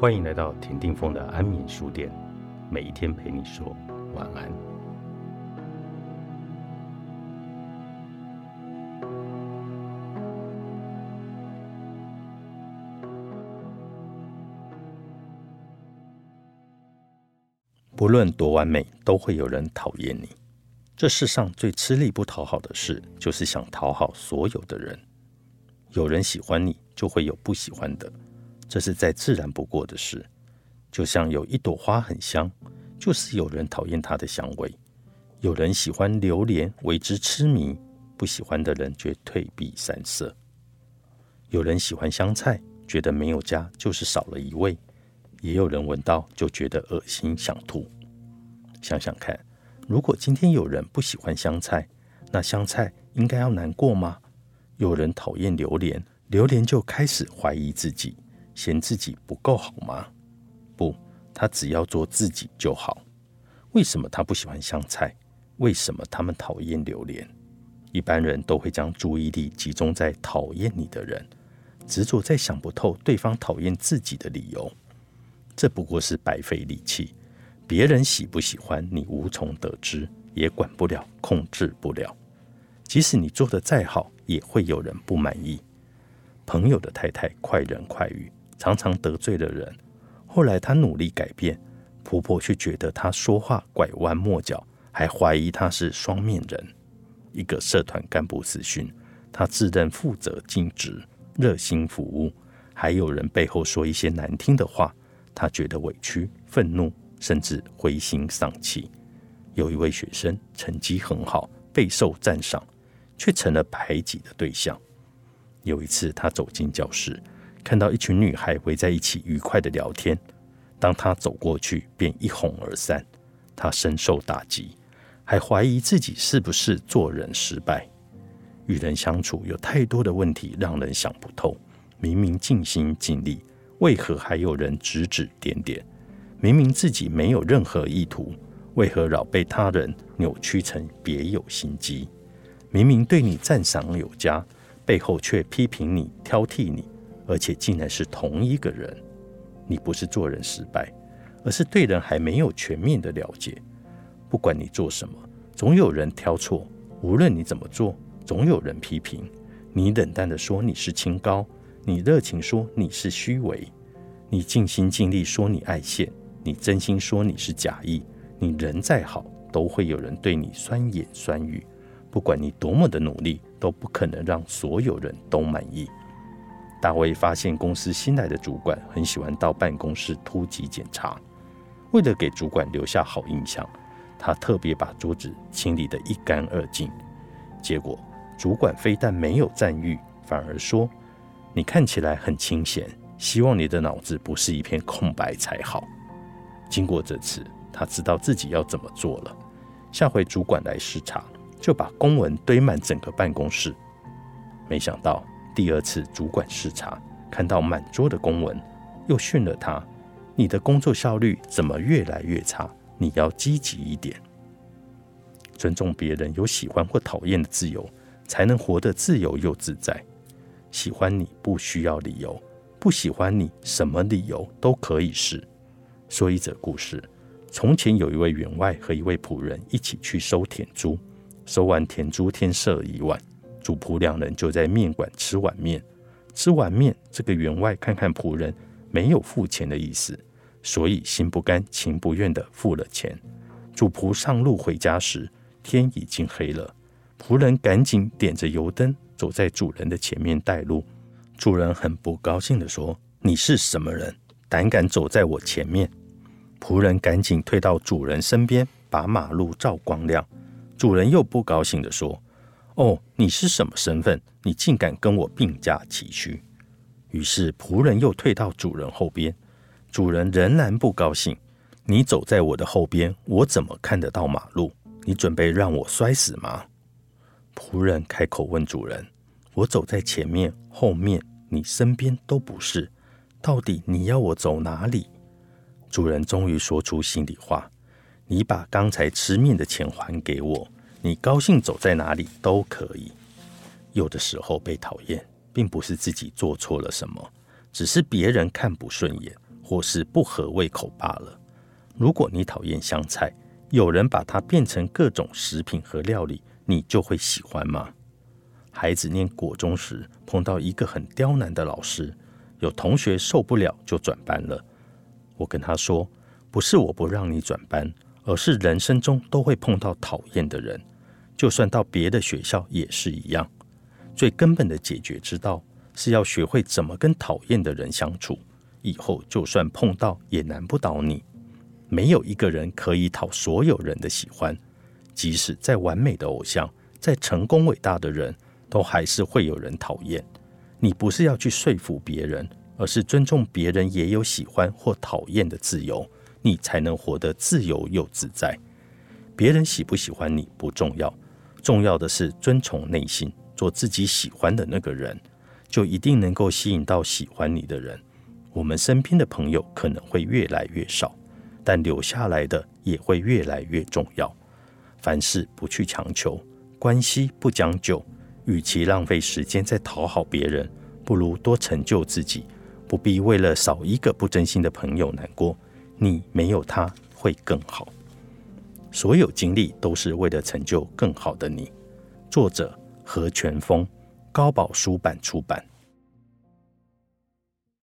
欢迎来到田定峰的安眠书店，每一天陪你说晚安。不论多完美，都会有人讨厌你。这世上最吃力不讨好的事，就是想讨好所有的人。有人喜欢你，就会有不喜欢的。这是再自然不过的事，就像有一朵花很香，就是有人讨厌它的香味；有人喜欢榴莲，为之痴迷，不喜欢的人却退避三舍；有人喜欢香菜，觉得没有加就是少了一味；也有人闻到就觉得恶心想吐。想想看，如果今天有人不喜欢香菜，那香菜应该要难过吗？有人讨厌榴莲，榴莲就开始怀疑自己。嫌自己不够好吗？不，他只要做自己就好。为什么他不喜欢香菜？为什么他们讨厌榴莲？一般人都会将注意力集中在讨厌你的人，执着在想不透对方讨厌自己的理由。这不过是白费力气。别人喜不喜欢你无从得知，也管不了，控制不了。即使你做的再好，也会有人不满意。朋友的太太快人快语。常常得罪了人，后来她努力改变，婆婆却觉得她说话拐弯抹角，还怀疑她是双面人。一个社团干部私讯，她自认负责尽职，热心服务，还有人背后说一些难听的话，她觉得委屈、愤怒，甚至灰心丧气。有一位学生成绩很好，备受赞赏，却成了排挤的对象。有一次，他走进教室。看到一群女孩围在一起愉快的聊天，当他走过去，便一哄而散。他深受打击，还怀疑自己是不是做人失败。与人相处有太多的问题让人想不透。明明尽心尽力，为何还有人指指点点？明明自己没有任何意图，为何老被他人扭曲成别有心机？明明对你赞赏有加，背后却批评你、挑剔你。而且竟然是同一个人，你不是做人失败，而是对人还没有全面的了解。不管你做什么，总有人挑错；无论你怎么做，总有人批评。你冷淡的说你是清高，你热情说你是虚伪，你尽心尽力说你爱现，你真心说你是假意。你人再好，都会有人对你酸言酸语。不管你多么的努力，都不可能让所有人都满意。大卫发现公司新来的主管很喜欢到办公室突击检查，为了给主管留下好印象，他特别把桌子清理得一干二净。结果主管非但没有赞誉，反而说：“你看起来很清闲，希望你的脑子不是一片空白才好。”经过这次，他知道自己要怎么做了。下回主管来视察，就把公文堆满整个办公室。没想到。第二次主管视察，看到满桌的公文，又训了他：“你的工作效率怎么越来越差？你要积极一点，尊重别人有喜欢或讨厌的自由，才能活得自由又自在。喜欢你不需要理由，不喜欢你什么理由都可以是。”说一则故事：从前有一位员外和一位仆人一起去收田租，收完田租，天色已晚。主仆两人就在面馆吃碗面，吃完面，这个员外看看仆人没有付钱的意思，所以心不甘情不愿的付了钱。主仆上路回家时，天已经黑了，仆人赶紧点着油灯走在主人的前面带路。主人很不高兴的说：“你是什么人，胆敢走在我前面？”仆人赶紧退到主人身边，把马路照光亮。主人又不高兴的说。哦，你是什么身份？你竟敢跟我并驾齐驱？于是仆人又退到主人后边，主人仍然不高兴。你走在我的后边，我怎么看得到马路？你准备让我摔死吗？仆人开口问主人：“我走在前面、后面，你身边都不是，到底你要我走哪里？”主人终于说出心里话：“你把刚才吃面的钱还给我。”你高兴走在哪里都可以。有的时候被讨厌，并不是自己做错了什么，只是别人看不顺眼，或是不合胃口罢了。如果你讨厌香菜，有人把它变成各种食品和料理，你就会喜欢吗？孩子念国中时碰到一个很刁难的老师，有同学受不了就转班了。我跟他说：“不是我不让你转班，而是人生中都会碰到讨厌的人，就算到别的学校也是一样。最根本的解决之道是要学会怎么跟讨厌的人相处，以后就算碰到也难不倒你。没有一个人可以讨所有人的喜欢，即使再完美的偶像，再成功伟大的人，都还是会有人讨厌。你不是要去说服别人。”而是尊重别人也有喜欢或讨厌的自由，你才能活得自由又自在。别人喜不喜欢你不重要，重要的是遵从内心，做自己喜欢的那个人，就一定能够吸引到喜欢你的人。我们身边的朋友可能会越来越少，但留下来的也会越来越重要。凡事不去强求，关系不将就，与其浪费时间在讨好别人，不如多成就自己。不必为了少一个不真心的朋友难过，你没有他会更好。所有经历都是为了成就更好的你。作者何全峰，高宝书版出版。